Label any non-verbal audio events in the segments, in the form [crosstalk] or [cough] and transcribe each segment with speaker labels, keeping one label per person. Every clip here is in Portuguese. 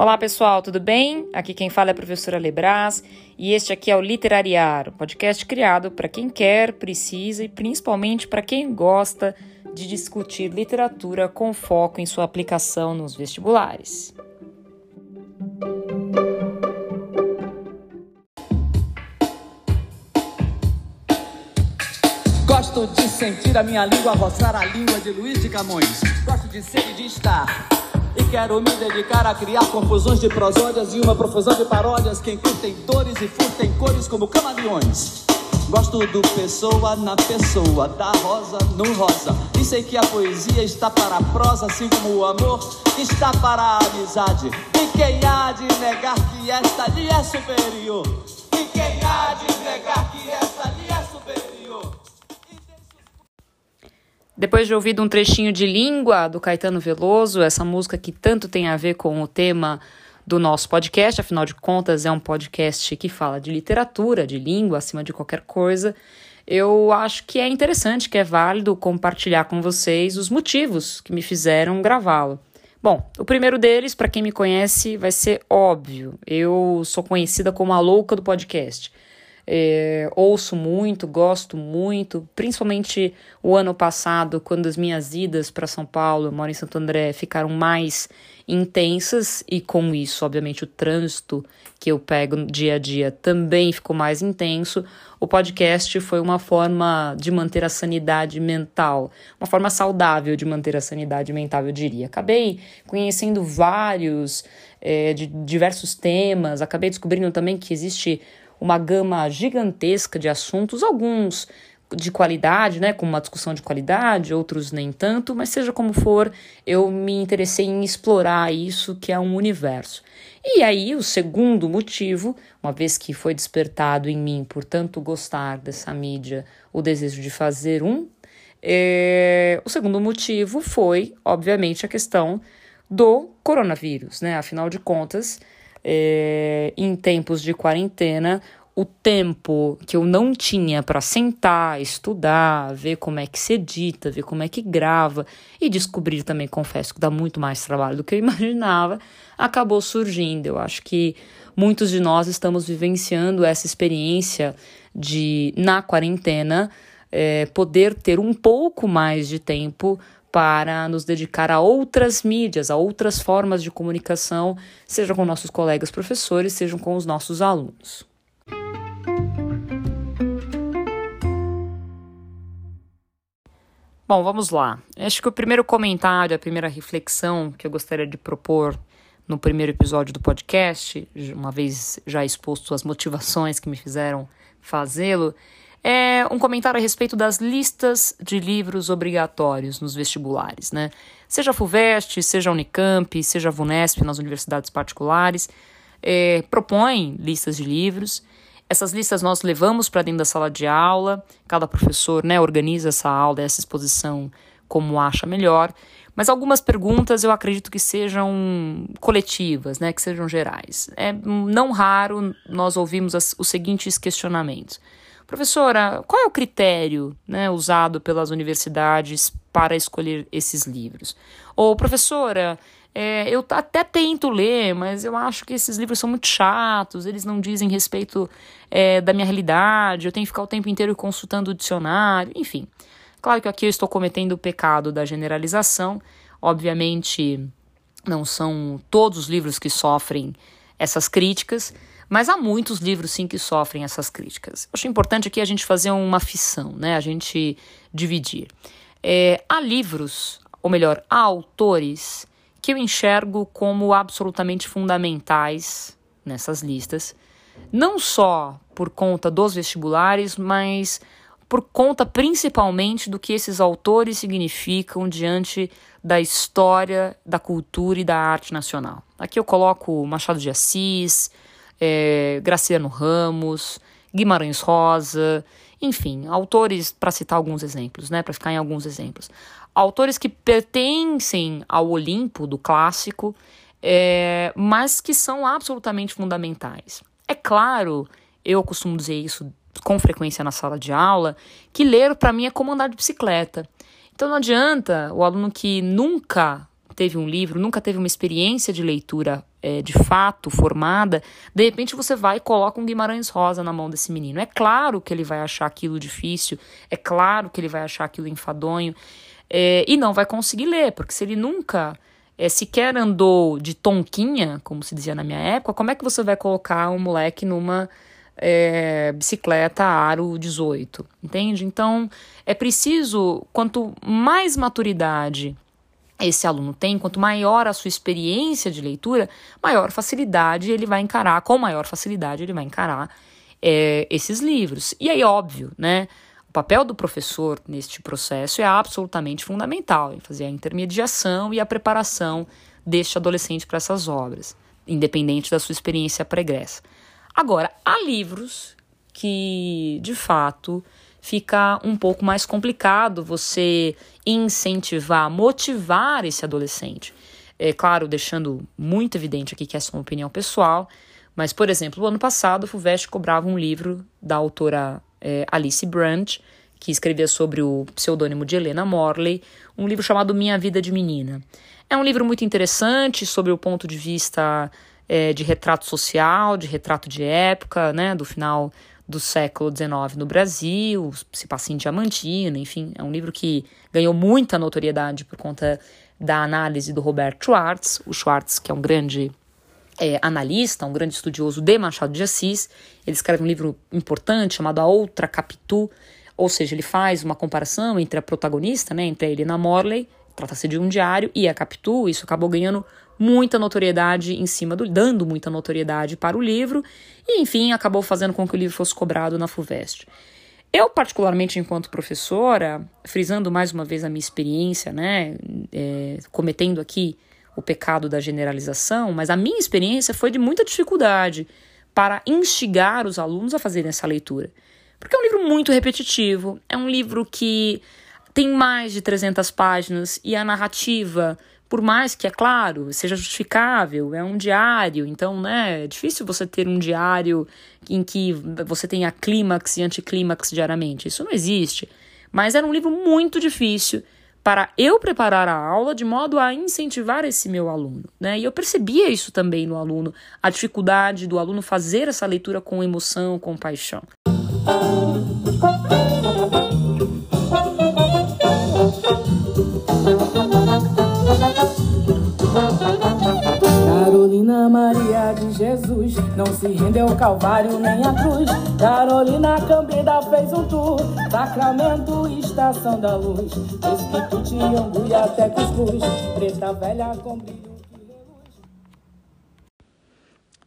Speaker 1: Olá pessoal, tudo bem? Aqui quem fala é a professora Lebras e este aqui é o Literariar, um podcast criado para quem quer, precisa e principalmente para quem gosta de discutir literatura com foco em sua aplicação nos vestibulares.
Speaker 2: Gosto de sentir a minha língua roçar a língua de Luiz de Camões. Gosto de ser e de estar e quero me dedicar a criar confusões de prosódias e uma profusão de paródias que encurtem dores e furtem cores como camaleões. Gosto do pessoa na pessoa, da rosa no rosa. E sei que a poesia está para a prosa, assim como o amor está para a amizade. E quem há de negar que esta lhe é superior? E quem há de negar que esta
Speaker 1: Depois de ouvir um trechinho de Língua do Caetano Veloso, essa música que tanto tem a ver com o tema do nosso podcast, afinal de contas é um podcast que fala de literatura, de língua, acima de qualquer coisa. Eu acho que é interessante, que é válido compartilhar com vocês os motivos que me fizeram gravá-lo. Bom, o primeiro deles, para quem me conhece, vai ser óbvio. Eu sou conhecida como a louca do podcast. É, ouço muito, gosto muito, principalmente o ano passado, quando as minhas idas para São Paulo, eu moro em Santo André, ficaram mais intensas e com isso, obviamente, o trânsito que eu pego dia a dia também ficou mais intenso. O podcast foi uma forma de manter a sanidade mental, uma forma saudável de manter a sanidade mental, eu diria. Acabei conhecendo vários, é, de diversos temas, acabei descobrindo também que existe uma gama gigantesca de assuntos, alguns de qualidade, né, com uma discussão de qualidade, outros nem tanto, mas seja como for, eu me interessei em explorar isso que é um universo. E aí, o segundo motivo, uma vez que foi despertado em mim, portanto, gostar dessa mídia, o desejo de fazer um, é, o segundo motivo foi, obviamente, a questão do coronavírus, né? Afinal de contas, é, em tempos de quarentena, o tempo que eu não tinha para sentar, estudar, ver como é que se edita, ver como é que grava e descobrir também, confesso que dá muito mais trabalho do que eu [laughs] imaginava, acabou surgindo. Eu acho que muitos de nós estamos vivenciando essa experiência de, na quarentena, é, poder ter um pouco mais de tempo para nos dedicar a outras mídias, a outras formas de comunicação, seja com nossos colegas professores, sejam com os nossos alunos. Bom, vamos lá. Acho que o primeiro comentário, a primeira reflexão que eu gostaria de propor no primeiro episódio do podcast, uma vez já exposto as motivações que me fizeram fazê-lo, é um comentário a respeito das listas de livros obrigatórios nos vestibulares, né? Seja FUVEST, seja Unicamp, seja VUNESP nas universidades particulares, é, propõem listas de livros. Essas listas nós levamos para dentro da sala de aula, cada professor né, organiza essa aula, essa exposição como acha melhor. Mas algumas perguntas eu acredito que sejam coletivas, né, que sejam gerais. É não raro nós ouvimos as, os seguintes questionamentos. Professora, qual é o critério né, usado pelas universidades para escolher esses livros? Ou, professora, é, eu até tento ler, mas eu acho que esses livros são muito chatos, eles não dizem respeito é, da minha realidade, eu tenho que ficar o tempo inteiro consultando o dicionário, enfim. Claro que aqui eu estou cometendo o pecado da generalização, obviamente não são todos os livros que sofrem essas críticas, mas há muitos livros, sim, que sofrem essas críticas. Acho importante aqui a gente fazer uma fissão, né? A gente dividir. É, há livros, ou melhor, há autores que eu enxergo como absolutamente fundamentais nessas listas, não só por conta dos vestibulares, mas por conta principalmente do que esses autores significam diante da história, da cultura e da arte nacional. Aqui eu coloco Machado de Assis, é, Graciano Ramos, Guimarães Rosa, enfim, autores, para citar alguns exemplos, né, para ficar em alguns exemplos. Autores que pertencem ao Olimpo do clássico, é, mas que são absolutamente fundamentais. É claro, eu costumo dizer isso com frequência na sala de aula, que ler para mim é como andar de bicicleta. Então não adianta o aluno que nunca teve um livro, nunca teve uma experiência de leitura é, de fato formada, de repente você vai e coloca um Guimarães Rosa na mão desse menino. É claro que ele vai achar aquilo difícil, é claro que ele vai achar aquilo enfadonho é, e não vai conseguir ler, porque se ele nunca é, sequer andou de tonquinha, como se dizia na minha época, como é que você vai colocar um moleque numa é, bicicleta aro 18? Entende? Então é preciso, quanto mais maturidade esse aluno tem, quanto maior a sua experiência de leitura, maior facilidade ele vai encarar, com maior facilidade ele vai encarar é, esses livros. E aí, óbvio, né? O papel do professor neste processo é absolutamente fundamental em fazer a intermediação e a preparação deste adolescente para essas obras, independente da sua experiência pregressa. Agora, há livros que, de fato, fica um pouco mais complicado você incentivar, motivar esse adolescente. É claro, deixando muito evidente aqui que essa é uma opinião pessoal, mas, por exemplo, o ano passado, o FUVEST cobrava um livro da autora é, Alice Brandt, que escrevia sobre o pseudônimo de Helena Morley, um livro chamado Minha Vida de Menina. É um livro muito interessante sobre o ponto de vista é, de retrato social, de retrato de época, né, do final do século XIX no Brasil, se passa em Diamantina, enfim, é um livro que ganhou muita notoriedade por conta da análise do Roberto Schwartz, o Schwartz que é um grande é, analista, um grande estudioso de Machado de Assis, ele escreve um livro importante chamado A Outra Capitu, ou seja, ele faz uma comparação entre a protagonista, né, entre a Helena Morley, trata-se de um diário, e a Capitu, isso acabou ganhando muita notoriedade em cima do, dando muita notoriedade para o livro, e enfim, acabou fazendo com que o livro fosse cobrado na FUVEST. Eu, particularmente, enquanto professora, frisando mais uma vez a minha experiência, né, é, cometendo aqui o pecado da generalização, mas a minha experiência foi de muita dificuldade para instigar os alunos a fazerem essa leitura. Porque é um livro muito repetitivo, é um livro que tem mais de 300 páginas e a narrativa, por mais que, é claro, seja justificável, é um diário, então, né, é difícil você ter um diário em que você tenha clímax e anticlímax diariamente. Isso não existe. Mas era um livro muito difícil para eu preparar a aula de modo a incentivar esse meu aluno, né? E eu percebia isso também no aluno, a dificuldade do aluno fazer essa leitura com emoção, com paixão.
Speaker 2: Se rendeu ao Calvário nem à cruz. Carolina Cambida fez um tour, Sacramento, Estação da Luz. Espírito de Angu e até Cuscuz, preta velha com brilho.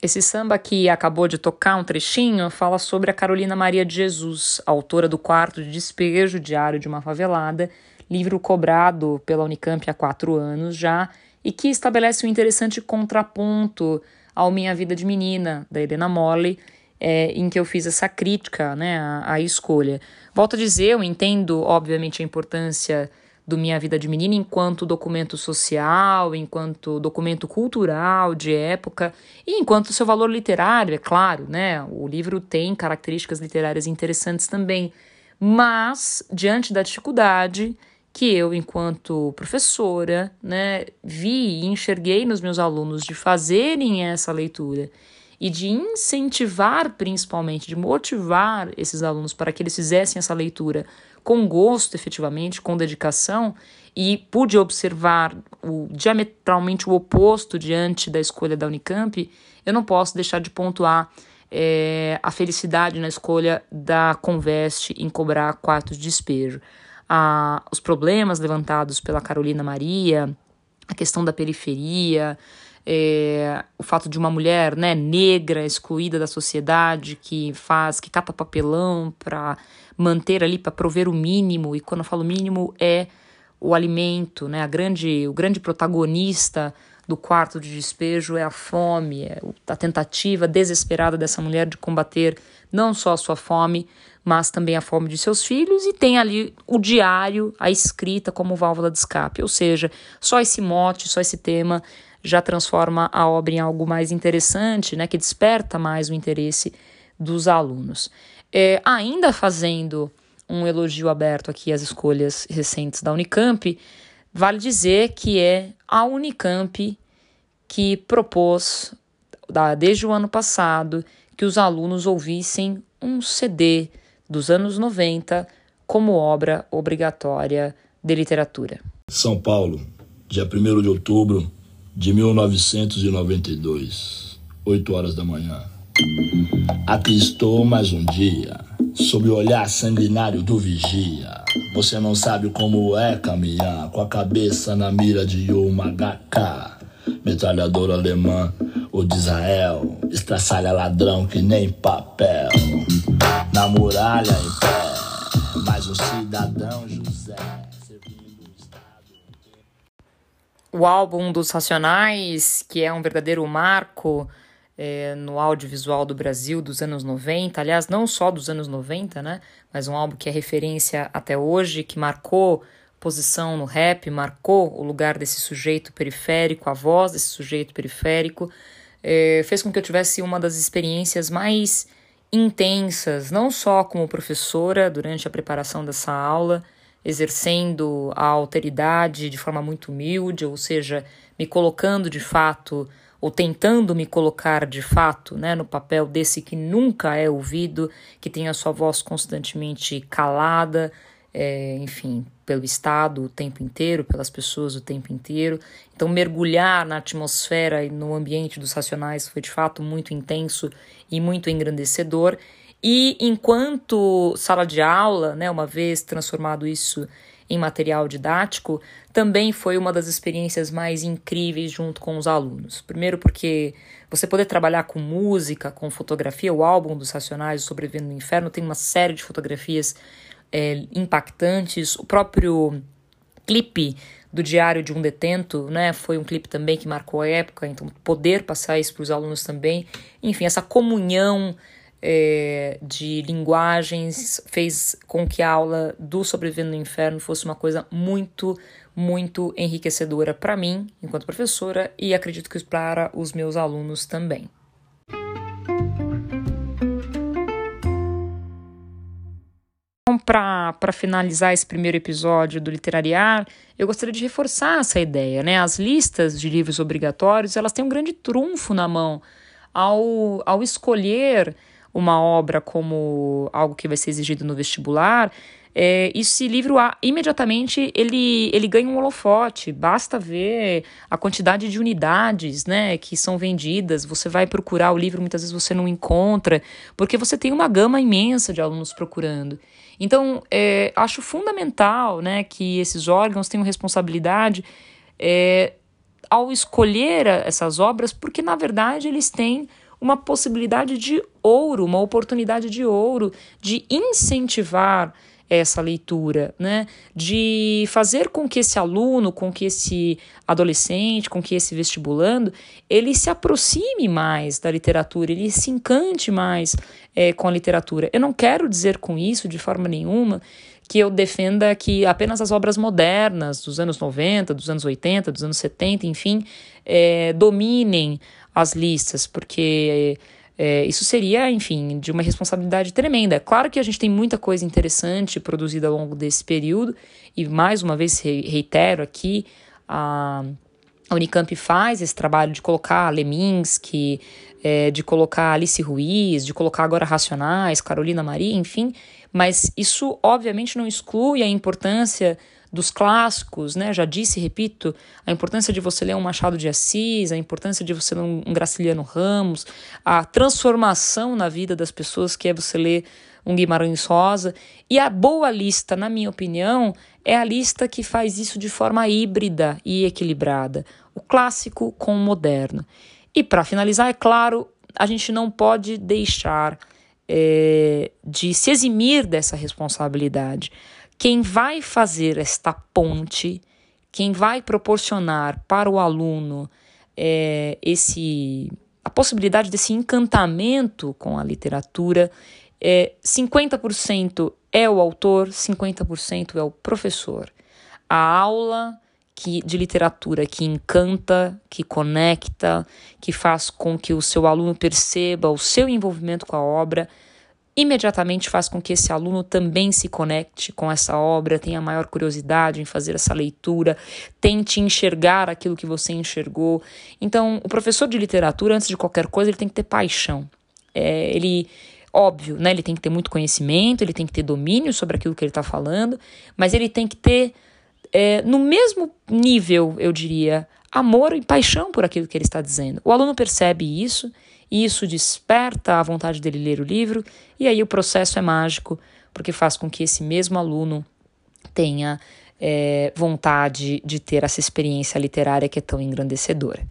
Speaker 1: Esse samba que acabou de tocar um trechinho fala sobre a Carolina Maria de Jesus, autora do Quarto de Despejo, Diário de uma Favelada, livro cobrado pela Unicamp há quatro anos já, e que estabelece um interessante contraponto ao Minha Vida de Menina, da Helena Morley, é, em que eu fiz essa crítica né, à, à escolha. Volto a dizer, eu entendo, obviamente, a importância do Minha Vida de Menina enquanto documento social, enquanto documento cultural de época e enquanto seu valor literário, é claro, né? O livro tem características literárias interessantes também, mas diante da dificuldade que eu, enquanto professora, né, vi e enxerguei nos meus alunos de fazerem essa leitura e de incentivar, principalmente, de motivar esses alunos para que eles fizessem essa leitura com gosto, efetivamente, com dedicação, e pude observar o diametralmente o oposto diante da escolha da Unicamp, eu não posso deixar de pontuar é, a felicidade na escolha da Conveste em cobrar quartos de despejo. Ah, os problemas levantados pela Carolina Maria, a questão da periferia, é, o fato de uma mulher né, negra excluída da sociedade que faz, que cata papelão para manter ali, para prover o mínimo, e quando eu falo mínimo é o alimento, né, a grande, o grande protagonista do quarto de despejo é a fome, é a tentativa desesperada dessa mulher de combater não só a sua fome, mas também a fome de seus filhos, e tem ali o diário, a escrita como válvula de escape, ou seja, só esse mote, só esse tema já transforma a obra em algo mais interessante, né, que desperta mais o interesse dos alunos. É, ainda fazendo um elogio aberto aqui às escolhas recentes da Unicamp, vale dizer que é a Unicamp que propôs, desde o ano passado, que os alunos ouvissem um CD dos anos 90 como obra obrigatória de literatura.
Speaker 3: São Paulo, dia 1 de outubro de 1992, 8 horas da manhã. Aqui estou mais um dia, sob o olhar sanguinário do vigia. Você não sabe como é caminhar com a cabeça na mira de uma HK. Metralhador alemã ou de Israel, estraçalha ladrão que nem papel. Muralha em pé, mais um cidadão José.
Speaker 1: O álbum dos Racionais, que é um verdadeiro marco é, no audiovisual do Brasil dos anos 90, aliás, não só dos anos 90, né? Mas um álbum que é referência até hoje, que marcou posição no rap, marcou o lugar desse sujeito periférico, a voz desse sujeito periférico, é, fez com que eu tivesse uma das experiências mais intensas, não só como professora durante a preparação dessa aula, exercendo a alteridade de forma muito humilde, ou seja, me colocando de fato ou tentando me colocar de fato né, no papel desse que nunca é ouvido, que tem a sua voz constantemente calada, é, enfim, pelo Estado o tempo inteiro, pelas pessoas o tempo inteiro. Então, mergulhar na atmosfera e no ambiente dos racionais foi de fato muito intenso e muito engrandecedor. E enquanto sala de aula, né, uma vez transformado isso em material didático, também foi uma das experiências mais incríveis junto com os alunos. Primeiro, porque você poder trabalhar com música, com fotografia, o álbum dos Racionais, Sobrevivendo no Inferno, tem uma série de fotografias é, impactantes. O próprio clipe do Diário de um Detento, né, foi um clipe também que marcou a época, então poder passar isso para os alunos também. Enfim, essa comunhão é, de linguagens fez com que a aula do Sobrevivendo no Inferno fosse uma coisa muito, muito enriquecedora para mim, enquanto professora, e acredito que para os meus alunos também. Então, para finalizar esse primeiro episódio do Literariar, eu gostaria de reforçar essa ideia. Né? As listas de livros obrigatórios elas têm um grande trunfo na mão ao, ao escolher uma obra como algo que vai ser exigido no vestibular, é, esse livro imediatamente ele, ele ganha um holofote. Basta ver a quantidade de unidades né, que são vendidas. Você vai procurar o livro, muitas vezes você não encontra, porque você tem uma gama imensa de alunos procurando. Então, é, acho fundamental né, que esses órgãos tenham responsabilidade é, ao escolher essas obras, porque na verdade eles têm uma possibilidade de ouro, uma oportunidade de ouro, de incentivar essa leitura, né? De fazer com que esse aluno, com que esse adolescente, com que esse vestibulando, ele se aproxime mais da literatura, ele se encante mais é, com a literatura. Eu não quero dizer com isso, de forma nenhuma, que eu defenda que apenas as obras modernas dos anos 90, dos anos 80, dos anos 70, enfim, é, dominem as listas, porque é, isso seria, enfim, de uma responsabilidade tremenda. Claro que a gente tem muita coisa interessante produzida ao longo desse período, e mais uma vez reitero aqui, a, a Unicamp faz esse trabalho de colocar Leminski, é, de colocar Alice Ruiz, de colocar agora Racionais, Carolina Maria, enfim, mas isso obviamente não exclui a importância dos clássicos, né? Já disse, repito, a importância de você ler um Machado de Assis, a importância de você ler um Graciliano Ramos, a transformação na vida das pessoas que é você ler um Guimarães Rosa. E a boa lista, na minha opinião, é a lista que faz isso de forma híbrida e equilibrada, o clássico com o moderno. E para finalizar, é claro, a gente não pode deixar é, de se eximir dessa responsabilidade. Quem vai fazer esta ponte, quem vai proporcionar para o aluno é, esse a possibilidade desse encantamento com a literatura, é, 50% é o autor, 50% é o professor. A aula que, de literatura que encanta, que conecta, que faz com que o seu aluno perceba o seu envolvimento com a obra, imediatamente faz com que esse aluno também se conecte com essa obra, tenha maior curiosidade em fazer essa leitura, tente enxergar aquilo que você enxergou. Então, o professor de literatura, antes de qualquer coisa, ele tem que ter paixão. É, ele óbvio, né? Ele tem que ter muito conhecimento, ele tem que ter domínio sobre aquilo que ele está falando, mas ele tem que ter, é, no mesmo nível, eu diria, amor e paixão por aquilo que ele está dizendo. O aluno percebe isso e isso desperta a vontade dele ler o livro, e aí o processo é mágico, porque faz com que esse mesmo aluno tenha é, vontade de ter essa experiência literária que é tão engrandecedora.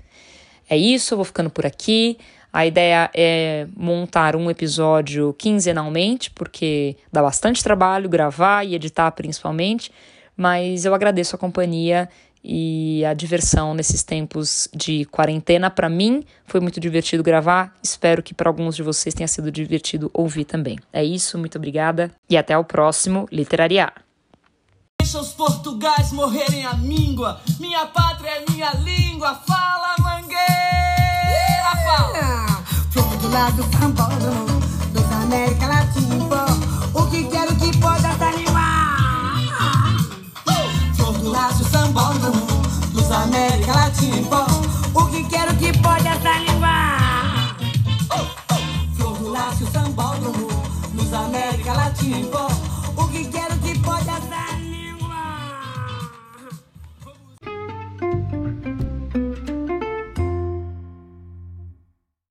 Speaker 1: É isso, eu vou ficando por aqui. A ideia é montar um episódio quinzenalmente, porque dá bastante trabalho gravar e editar principalmente, mas eu agradeço a companhia e a diversão nesses tempos de quarentena. Para mim, foi muito divertido gravar. Espero que para alguns de vocês tenha sido divertido ouvir também. É isso, muito obrigada e até o próximo Literariar.
Speaker 2: Deixa os portugais morrerem a míngua. Minha pátria é minha língua. Fala, mangueira, fala.
Speaker 4: Flor do lado sambódromo dos América animar.
Speaker 2: Flor do laço